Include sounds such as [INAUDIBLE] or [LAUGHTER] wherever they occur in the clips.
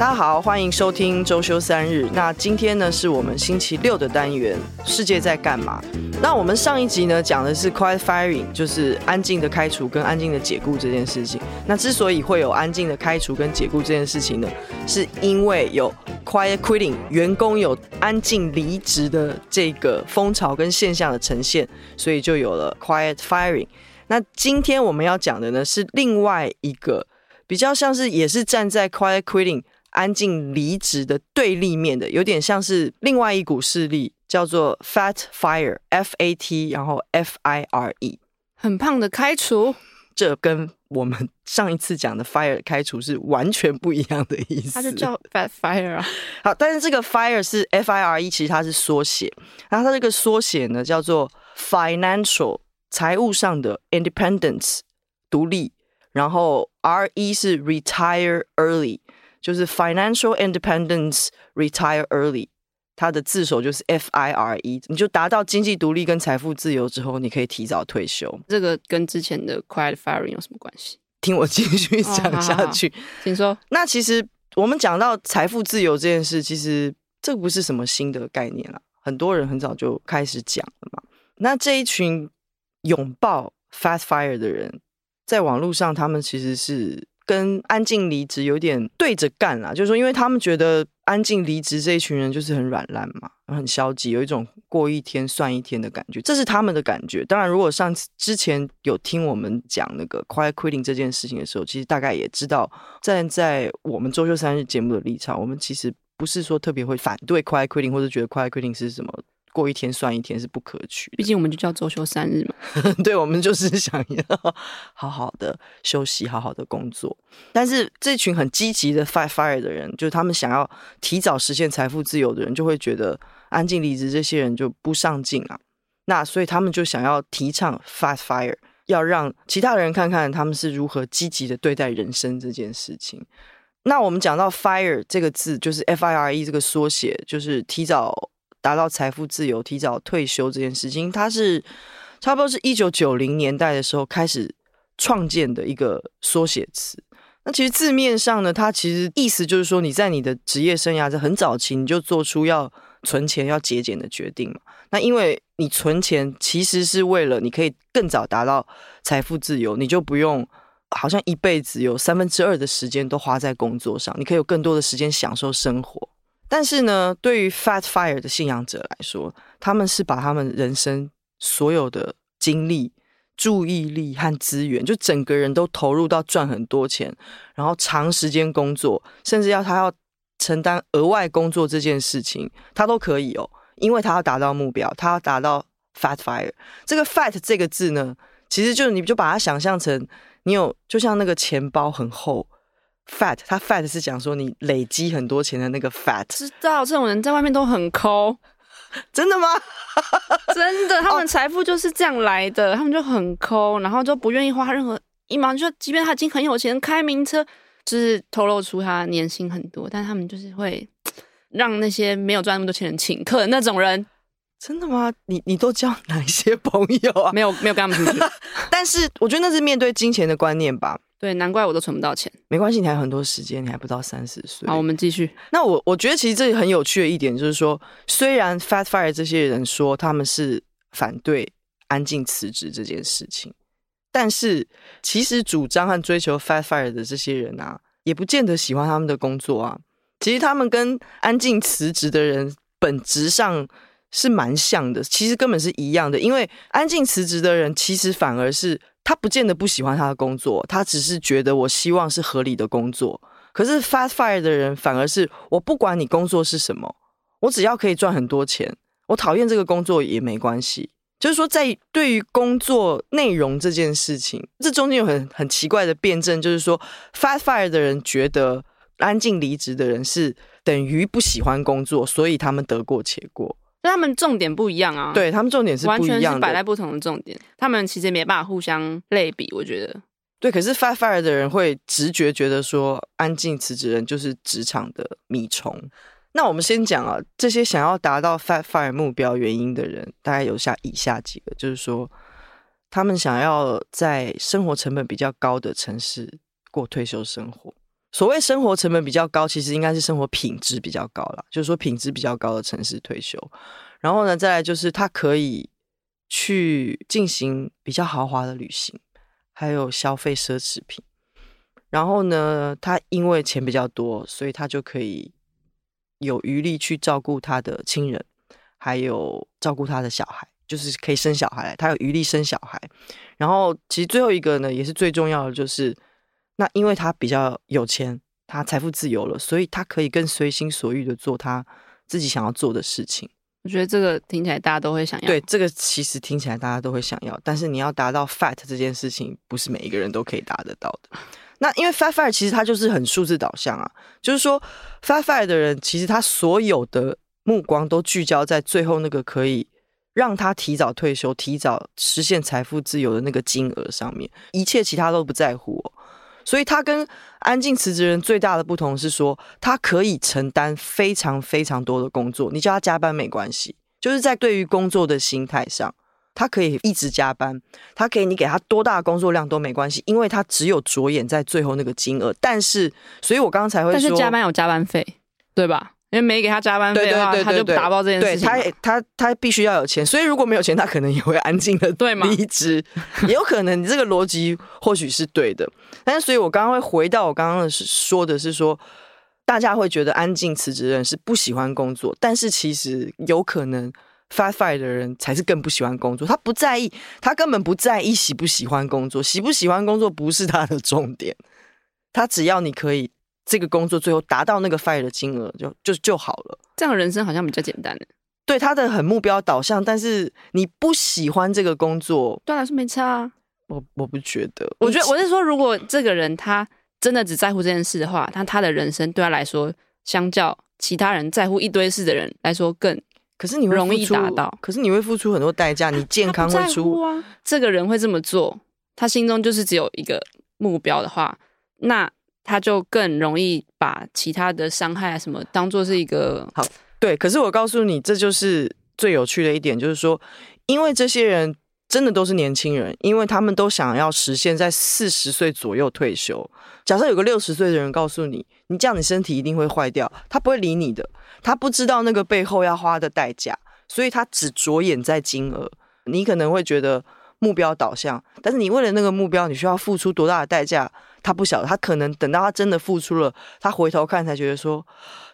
大家好，欢迎收听周休三日。那今天呢，是我们星期六的单元，世界在干嘛？那我们上一集呢，讲的是 quiet firing，就是安静的开除跟安静的解雇这件事情。那之所以会有安静的开除跟解雇这件事情呢，是因为有 quiet quitting，员工有安静离职的这个风潮跟现象的呈现，所以就有了 quiet firing。那今天我们要讲的呢，是另外一个比较像是也是站在 quiet quitting。安静离职的对立面的，有点像是另外一股势力，叫做 Fat Fire，F A T，然后 F I R E，很胖的开除。这跟我们上一次讲的 Fire 开除是完全不一样的意思。它就叫 Fat Fire 啊。[LAUGHS] 好，但是这个 Fire 是 F I R E，其实它是缩写，然后它这个缩写呢叫做 Financial，财务上的 Independence，独立，然后 R E 是 Retire Early。就是 financial independence retire early，它的字首就是 F I R E，你就达到经济独立跟财富自由之后，你可以提早退休。这个跟之前的 quiet firing 有什么关系？听我继续讲下去。哦、好好请说。那其实我们讲到财富自由这件事，其实这不是什么新的概念了，很多人很早就开始讲了嘛。那这一群拥抱 Fast fire 的人，在网络上，他们其实是。跟安静离职有点对着干啦，就是说，因为他们觉得安静离职这一群人就是很软烂嘛，很消极，有一种过一天算一天的感觉，这是他们的感觉。当然，如果上次之前有听我们讲那个 quiet quitting 这件事情的时候，其实大概也知道，站在我们周休三日节目的立场，我们其实不是说特别会反对 quiet quitting，或者觉得 quiet quitting 是什么。过一天算一天是不可取，毕竟我们就叫周休三日嘛。[LAUGHS] 对，我们就是想要 [LAUGHS] 好好的休息，好好的工作。但是这群很积极的 fat fire 的人，就是他们想要提早实现财富自由的人，就会觉得安静离职这些人就不上进啊。那所以他们就想要提倡 fat fire，要让其他人看看他们是如何积极的对待人生这件事情。那我们讲到 fire 这个字，就是 F I R E 这个缩写，就是提早。达到财富自由、提早退休这件事情，它是差不多是一九九零年代的时候开始创建的一个缩写词。那其实字面上呢，它其实意思就是说，你在你的职业生涯在很早期你就做出要存钱、要节俭的决定嘛。那因为你存钱其实是为了你可以更早达到财富自由，你就不用好像一辈子有三分之二的时间都花在工作上，你可以有更多的时间享受生活。但是呢，对于 Fat Fire 的信仰者来说，他们是把他们人生所有的精力、注意力和资源，就整个人都投入到赚很多钱，然后长时间工作，甚至要他要承担额外工作这件事情，他都可以哦，因为他要达到目标，他要达到 Fat Fire。这个 Fat 这个字呢，其实就你就把它想象成你有，就像那个钱包很厚。fat，他 fat 是讲说你累积很多钱的那个 fat。知道这种人在外面都很抠，[LAUGHS] 真的吗？[LAUGHS] 真的，他们财富就是这样来的，哦、他们就很抠，然后就不愿意花任何一毛，就即便他已经很有钱，开名车，就是透露出他年薪很多，但他们就是会让那些没有赚那么多钱的人请客的那种人。真的吗？你你都交哪些朋友啊？没有没有跟他们出去，[LAUGHS] 但是我觉得那是面对金钱的观念吧。对，难怪我都存不到钱。没关系，你还有很多时间，你还不到三十岁。好，我们继续。那我我觉得其实这里很有趣的一点就是说，虽然 Fat Fire 这些人说他们是反对安静辞职这件事情，但是其实主张和追求 Fat Fire 的这些人啊，也不见得喜欢他们的工作啊。其实他们跟安静辞职的人本质上是蛮像的，其实根本是一样的。因为安静辞职的人，其实反而是。他不见得不喜欢他的工作，他只是觉得我希望是合理的工作。可是 fast Fire 的人反而是我不管你工作是什么，我只要可以赚很多钱，我讨厌这个工作也没关系。就是说，在对于工作内容这件事情，这中间有很很奇怪的辩证，就是说 fast Fire 的人觉得安静离职的人是等于不喜欢工作，所以他们得过且过。但他们重点不一样啊，对，他们重点是完全是摆在不同的重点，他们其实没办法互相类比，我觉得。对，可是 Fat Fire 的人会直觉觉得说，安静辞职人就是职场的米虫。那我们先讲啊，这些想要达到 Fat Fire 目标原因的人，大概有下以下几个，就是说，他们想要在生活成本比较高的城市过退休生活。所谓生活成本比较高，其实应该是生活品质比较高啦，就是说品质比较高的城市退休。然后呢，再来就是他可以去进行比较豪华的旅行，还有消费奢侈品。然后呢，他因为钱比较多，所以他就可以有余力去照顾他的亲人，还有照顾他的小孩，就是可以生小孩，他有余力生小孩。然后，其实最后一个呢，也是最重要的，就是那因为他比较有钱，他财富自由了，所以他可以更随心所欲的做他自己想要做的事情。我觉得这个听起来大家都会想要。对，这个其实听起来大家都会想要，但是你要达到 fat 这件事情，不是每一个人都可以达得到的。[LAUGHS] 那因为 fat fire 其实它就是很数字导向啊，就是说 fat fire 的人其实他所有的目光都聚焦在最后那个可以让他提早退休、提早实现财富自由的那个金额上面，一切其他都不在乎哦。所以他跟安静辞职人最大的不同是说，他可以承担非常非常多的工作，你叫他加班没关系，就是在对于工作的心态上，他可以一直加班，他可以你给他多大工作量都没关系，因为他只有着眼在最后那个金额。但是，所以我刚刚才会说，但是加班有加班费，对吧？因为没给他加班费的话，他就打包这件事情。对，他他他必须要有钱，所以如果没有钱，他可能也会安静的 [LAUGHS] 对吗？离职也有可能，你这个逻辑或许是对的。但是，所以我刚刚会回到我刚刚的说的是说，大家会觉得安静辞职的人是不喜欢工作，但是其实有可能 fat fire 的人才是更不喜欢工作。他不在意，他根本不在意喜不喜欢工作，喜不喜欢工作不是他的重点。他只要你可以。这个工作最后达到那个 fire 的金额就就就好了。这样的人生好像比较简单。对，他的很目标导向，但是你不喜欢这个工作，对来说没差啊。我我不觉得，我觉得我是说，如果这个人他真的只在乎这件事的话，那他的人生对他来说，相较其他人在乎一堆事的人来说更，可是你会容易达到，可是你会付出很多代价，你健康会出啊。这个人会这么做，他心中就是只有一个目标的话，那。他就更容易把其他的伤害啊什么当做是一个好。对，可是我告诉你，这就是最有趣的一点，就是说，因为这些人真的都是年轻人，因为他们都想要实现在四十岁左右退休。假设有个六十岁的人告诉你，你这样你身体一定会坏掉，他不会理你的，他不知道那个背后要花的代价，所以他只着眼在金额。你可能会觉得目标导向，但是你为了那个目标，你需要付出多大的代价？他不晓得，他可能等到他真的付出了，他回头看才觉得说：“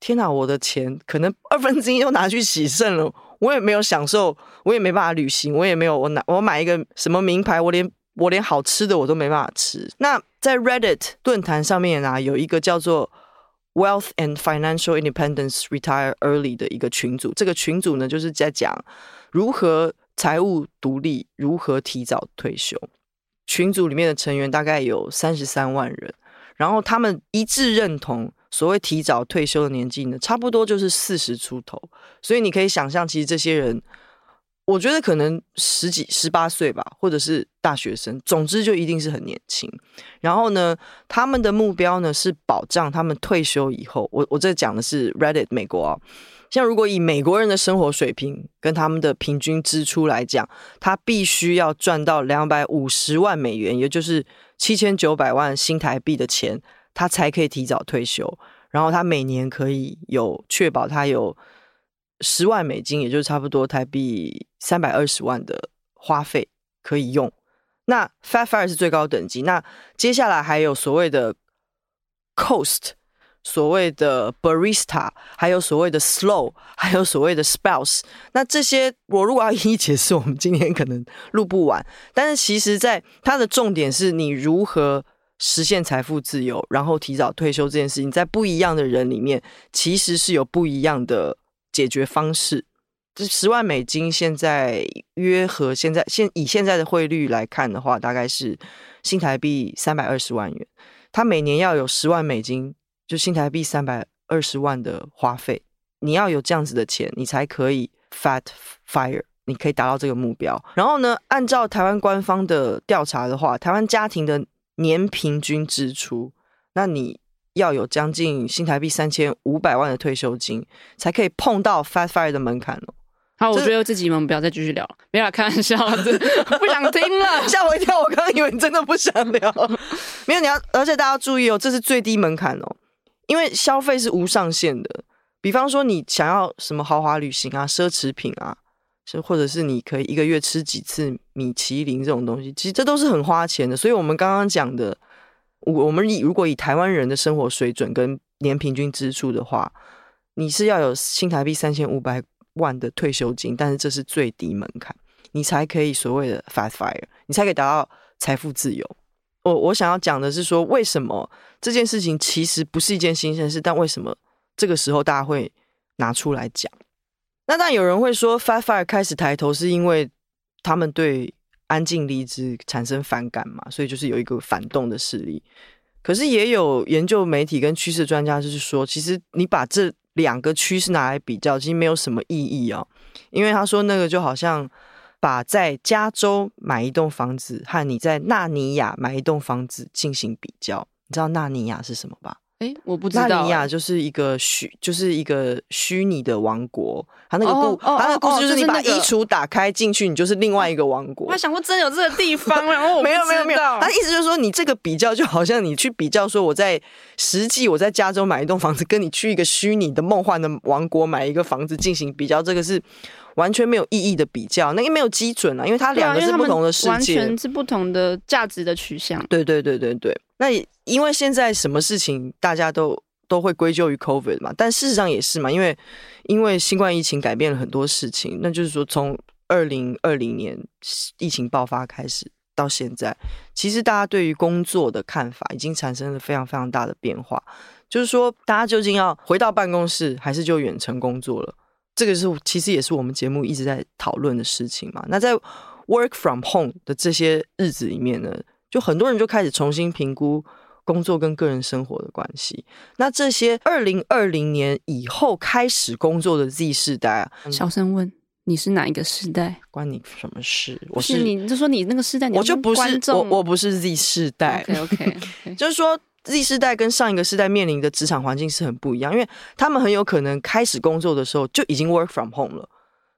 天哪，我的钱可能 [LAUGHS] 二分之一都拿去洗肾了，我也没有享受，我也没办法旅行，我也没有我拿我买一个什么名牌，我连我连好吃的我都没办法吃。”那在 Reddit 论坛上面啊，有一个叫做 Wealth and Financial Independence Retire Early 的一个群组，这个群组呢就是在讲如何财务独立，如何提早退休。群组里面的成员大概有三十三万人，然后他们一致认同，所谓提早退休的年纪呢，差不多就是四十出头。所以你可以想象，其实这些人，我觉得可能十几、十八岁吧，或者是大学生，总之就一定是很年轻。然后呢，他们的目标呢是保障他们退休以后，我我这讲的是 Reddit 美国啊。像如果以美国人的生活水平跟他们的平均支出来讲，他必须要赚到两百五十万美元，也就是七千九百万新台币的钱，他才可以提早退休。然后他每年可以有确保他有十万美金，也就是差不多台币三百二十万的花费可以用。那 Fat Fire 是最高等级，那接下来还有所谓的 Coast。所谓的 barista，还有所谓的 slow，还有所谓的 spouse，那这些我如果要一一解释，我们今天可能录不完。但是其实，在它的重点是你如何实现财富自由，然后提早退休这件事情，在不一样的人里面，其实是有不一样的解决方式。这十万美金现在约合现在现以现在的汇率来看的话，大概是新台币三百二十万元。他每年要有十万美金。就新台币三百二十万的花费，你要有这样子的钱，你才可以 fat fire，你可以达到这个目标。然后呢，按照台湾官方的调查的话，台湾家庭的年平均支出，那你要有将近新台币三千五百万的退休金，才可以碰到 Fast fire 的门槛哦。好，我觉得这集我们不要再继续聊了，没有开玩笑的，[LAUGHS] 不想听了，吓我一跳，我刚刚以为你真的不想聊。[LAUGHS] 没有，你要，而且大家注意哦，这是最低门槛哦，因为消费是无上限的。比方说，你想要什么豪华旅行啊、奢侈品啊，是或者是你可以一个月吃几次米其林这种东西，其实这都是很花钱的。所以，我们刚刚讲的，我我们以如果以台湾人的生活水准跟年平均支出的话，你是要有新台币三千五百万的退休金，但是这是最低门槛，你才可以所谓的 fast fire，你才可以达到财富自由。我我想要讲的是说，为什么这件事情其实不是一件新鲜事，但为什么这个时候大家会拿出来讲？那当然有人会说，fast fire 开始抬头是因为他们对安静离职产生反感嘛，所以就是有一个反动的势力。可是也有研究媒体跟趋势专家就是说，其实你把这两个趋势拿来比较，其实没有什么意义哦，因为他说那个就好像。把在加州买一栋房子和你在纳尼亚买一栋房子进行比较，你知道纳尼亚是什么吧？哎，我不知道。纳尼亚就是一个虚，就是一个虚拟的王国。它那个故，它、oh, oh, 那个故事就是你把衣橱打开进去，你就是另外一个王国。我还想过真有这个地方，然后 [LAUGHS] 我没有没有没有。他意思就是说，你这个比较就好像你去比较说，我在实际我在加州买一栋房子，跟你去一个虚拟的梦幻的王国买一个房子进行比较，这个是。完全没有意义的比较，那个没有基准啊，因为它两个是不同的世界，完全是不同的价值的取向。对对对对对。那因为现在什么事情大家都都会归咎于 COVID 嘛，但事实上也是嘛，因为因为新冠疫情改变了很多事情，那就是说从二零二零年疫情爆发开始到现在，其实大家对于工作的看法已经产生了非常非常大的变化，就是说大家究竟要回到办公室还是就远程工作了？这个是其实也是我们节目一直在讨论的事情嘛。那在 work from home 的这些日子里面呢，就很多人就开始重新评估工作跟个人生活的关系。那这些二零二零年以后开始工作的 Z 世代啊，小声问你是哪一个世代？关你什么事？我是，是你就说你那个世代，我就不是我，我不是 Z 世代。[LAUGHS] OK OK，, okay. 就是说。Z 世代跟上一个世代面临的职场环境是很不一样，因为他们很有可能开始工作的时候就已经 work from home 了。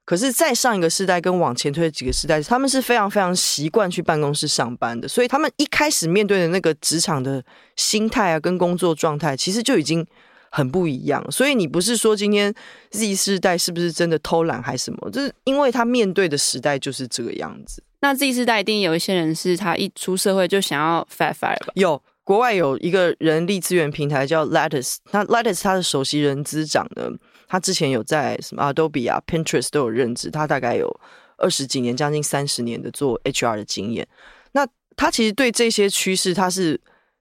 可是再上一个世代跟往前推的几个世代，他们是非常非常习惯去办公室上班的，所以他们一开始面对的那个职场的心态啊，跟工作状态，其实就已经很不一样。所以你不是说今天 Z 世代是不是真的偷懒还是什么？就是因为他面对的时代就是这个样子。那 Z 世代一定有一些人是他一出社会就想要 fast fire 吧？有。国外有一个人力资源平台叫 Lattice，那 Lattice 它的首席人资长呢，他之前有在什么 Adobe 啊、Pinterest 都有任职，他大概有二十几年、将近三十年的做 HR 的经验。那他其实对这些趋势，他是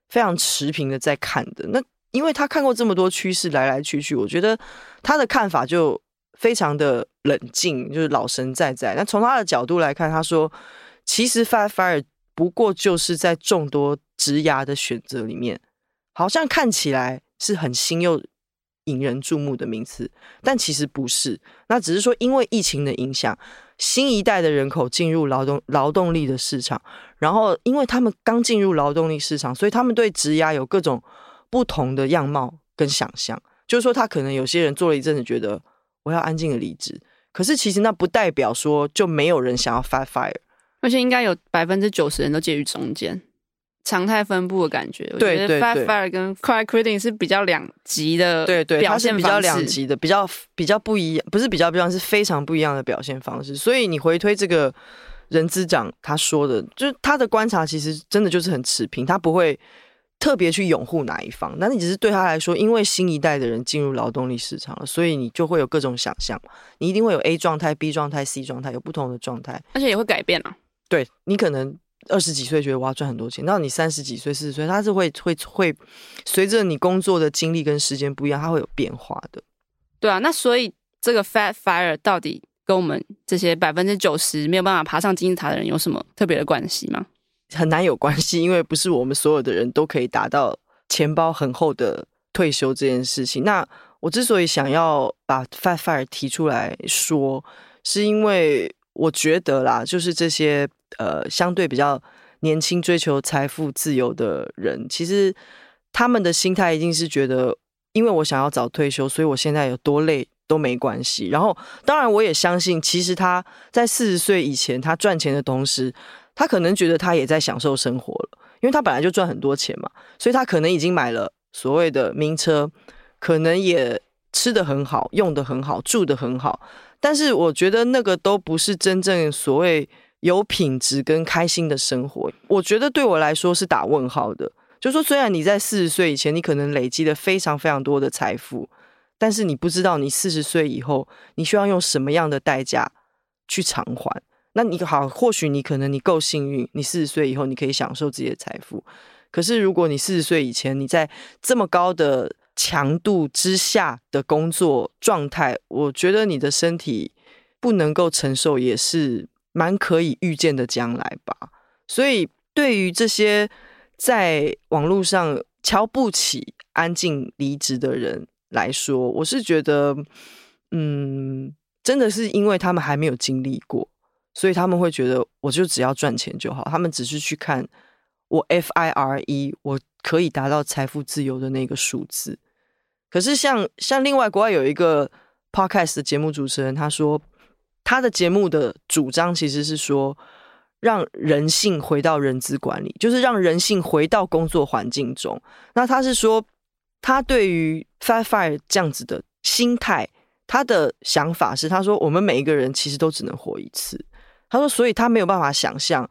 非常持平的在看的。那因为他看过这么多趋势来来去去，我觉得他的看法就非常的冷静，就是老神在在。那从他的角度来看，他说，其实 Fast Fire 不过就是在众多。职涯的选择里面，好像看起来是很新又引人注目的名词，但其实不是。那只是说，因为疫情的影响，新一代的人口进入劳动劳动力的市场，然后因为他们刚进入劳动力市场，所以他们对职涯有各种不同的样貌跟想象。就是说，他可能有些人做了一阵子，觉得我要安静的离职，可是其实那不代表说就没有人想要 fast fire，而且应该有百分之九十人都介于中间。常态分布的感觉，对对对，我觉得 fast fire 跟 cry quitting 是比较两极的，对对，它是比较两极的，比较比较不一样，不是比较不一样，是非常不一样的表现方式。所以你回推这个人资长他说的，就是他的观察，其实真的就是很持平，他不会特别去拥护哪一方，那你只是对他来说，因为新一代的人进入劳动力市场了，所以你就会有各种想象，你一定会有 A 状态、B 状态、C 状态，有不同的状态，而且也会改变啊。对你可能。二十几岁觉得我要赚很多钱，到你三十几岁、四十岁，他是会会会随着你工作的经历跟时间不一样，他会有变化的。对啊，那所以这个 fast fire 到底跟我们这些百分之九十没有办法爬上金字塔的人有什么特别的关系吗？很难有关系，因为不是我们所有的人都可以达到钱包很厚的退休这件事情。那我之所以想要把 fast fire 提出来说，是因为我觉得啦，就是这些。呃，相对比较年轻、追求财富自由的人，其实他们的心态一定是觉得，因为我想要早退休，所以我现在有多累都没关系。然后，当然我也相信，其实他在四十岁以前，他赚钱的同时，他可能觉得他也在享受生活了。因为他本来就赚很多钱嘛，所以他可能已经买了所谓的名车，可能也吃得很好，用得很好，住得很好。但是我觉得那个都不是真正所谓有品质跟开心的生活。我觉得对我来说是打问号的。就说，虽然你在四十岁以前，你可能累积了非常非常多的财富，但是你不知道你四十岁以后，你需要用什么样的代价去偿还。那你好，或许你可能你够幸运，你四十岁以后你可以享受自己的财富。可是如果你四十岁以前，你在这么高的强度之下的工作状态，我觉得你的身体不能够承受，也是蛮可以预见的将来吧。所以，对于这些在网络上瞧不起安静离职的人来说，我是觉得，嗯，真的是因为他们还没有经历过，所以他们会觉得我就只要赚钱就好。他们只是去看我 FIRE，我可以达到财富自由的那个数字。可是像像另外国外有一个 podcast 的节目主持人，他说他的节目的主张其实是说，让人性回到人资管理，就是让人性回到工作环境中。那他是说，他对于 Fat Fire 这样子的心态，他的想法是，他说我们每一个人其实都只能活一次。他说，所以他没有办法想象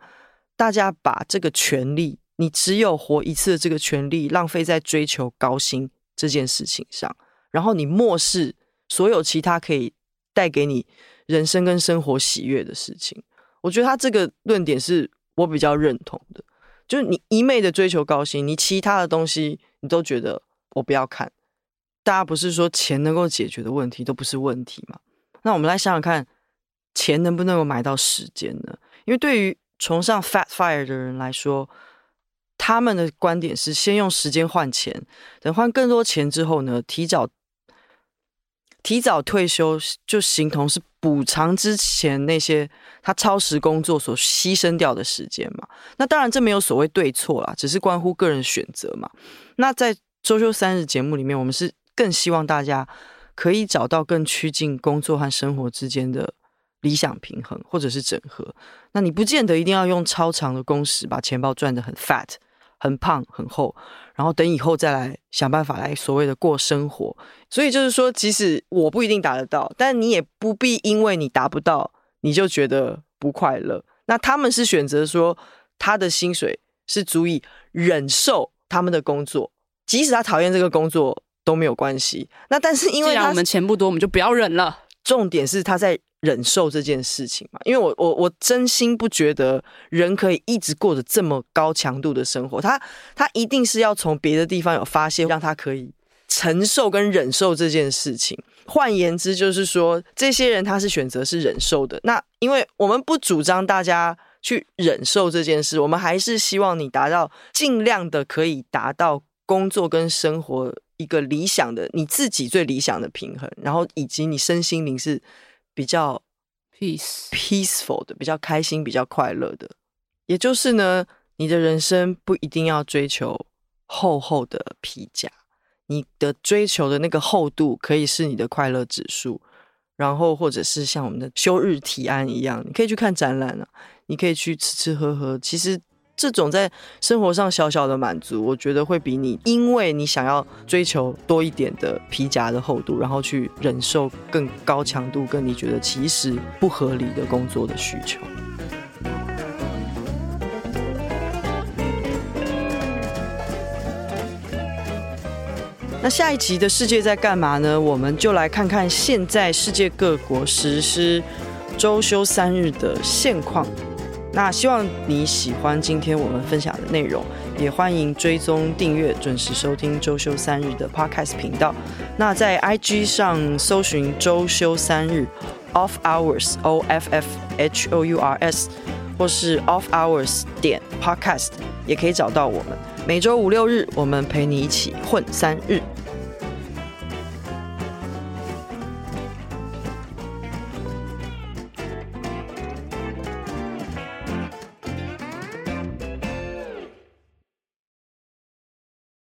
大家把这个权利，你只有活一次的这个权利，浪费在追求高薪。这件事情上，然后你漠视所有其他可以带给你人生跟生活喜悦的事情，我觉得他这个论点是我比较认同的。就是你一昧的追求高薪，你其他的东西你都觉得我不要看。大家不是说钱能够解决的问题都不是问题吗？那我们来想想看，钱能不能够买到时间呢？因为对于崇尚 Fat Fire 的人来说。他们的观点是先用时间换钱，等换更多钱之后呢，提早提早退休，就形同是补偿之前那些他超时工作所牺牲掉的时间嘛。那当然这没有所谓对错啦，只是关乎个人选择嘛。那在周休三日节目里面，我们是更希望大家可以找到更趋近工作和生活之间的理想平衡，或者是整合。那你不见得一定要用超长的工时把钱包赚得很 fat。很胖很厚，然后等以后再来想办法来所谓的过生活。所以就是说，即使我不一定达得到，但你也不必因为你达不到，你就觉得不快乐。那他们是选择说，他的薪水是足以忍受他们的工作，即使他讨厌这个工作都没有关系。那但是因为他我们钱不多，我们就不要忍了。重点是他在。忍受这件事情嘛，因为我我我真心不觉得人可以一直过着这么高强度的生活，他他一定是要从别的地方有发泄，让他可以承受跟忍受这件事情。换言之，就是说这些人他是选择是忍受的。那因为我们不主张大家去忍受这件事，我们还是希望你达到尽量的可以达到工作跟生活一个理想的你自己最理想的平衡，然后以及你身心灵是。比较 peace peaceful 的，比较开心、比较快乐的，也就是呢，你的人生不一定要追求厚厚的皮夹，你的追求的那个厚度可以是你的快乐指数，然后或者是像我们的休日提案一样，你可以去看展览啊，你可以去吃吃喝喝，其实。这种在生活上小小的满足，我觉得会比你因为你想要追求多一点的皮夹的厚度，然后去忍受更高强度、跟你觉得其实不合理的工作的需求。那下一集的世界在干嘛呢？我们就来看看现在世界各国实施周休三日的现况。那希望你喜欢今天我们分享的内容，也欢迎追踪订阅，准时收听周休三日的 Podcast 频道。那在 IG 上搜寻周休三日 Off Hours O F F H O U R S，或是 Off Hours 点 Podcast，也可以找到我们。每周五六日，我们陪你一起混三日。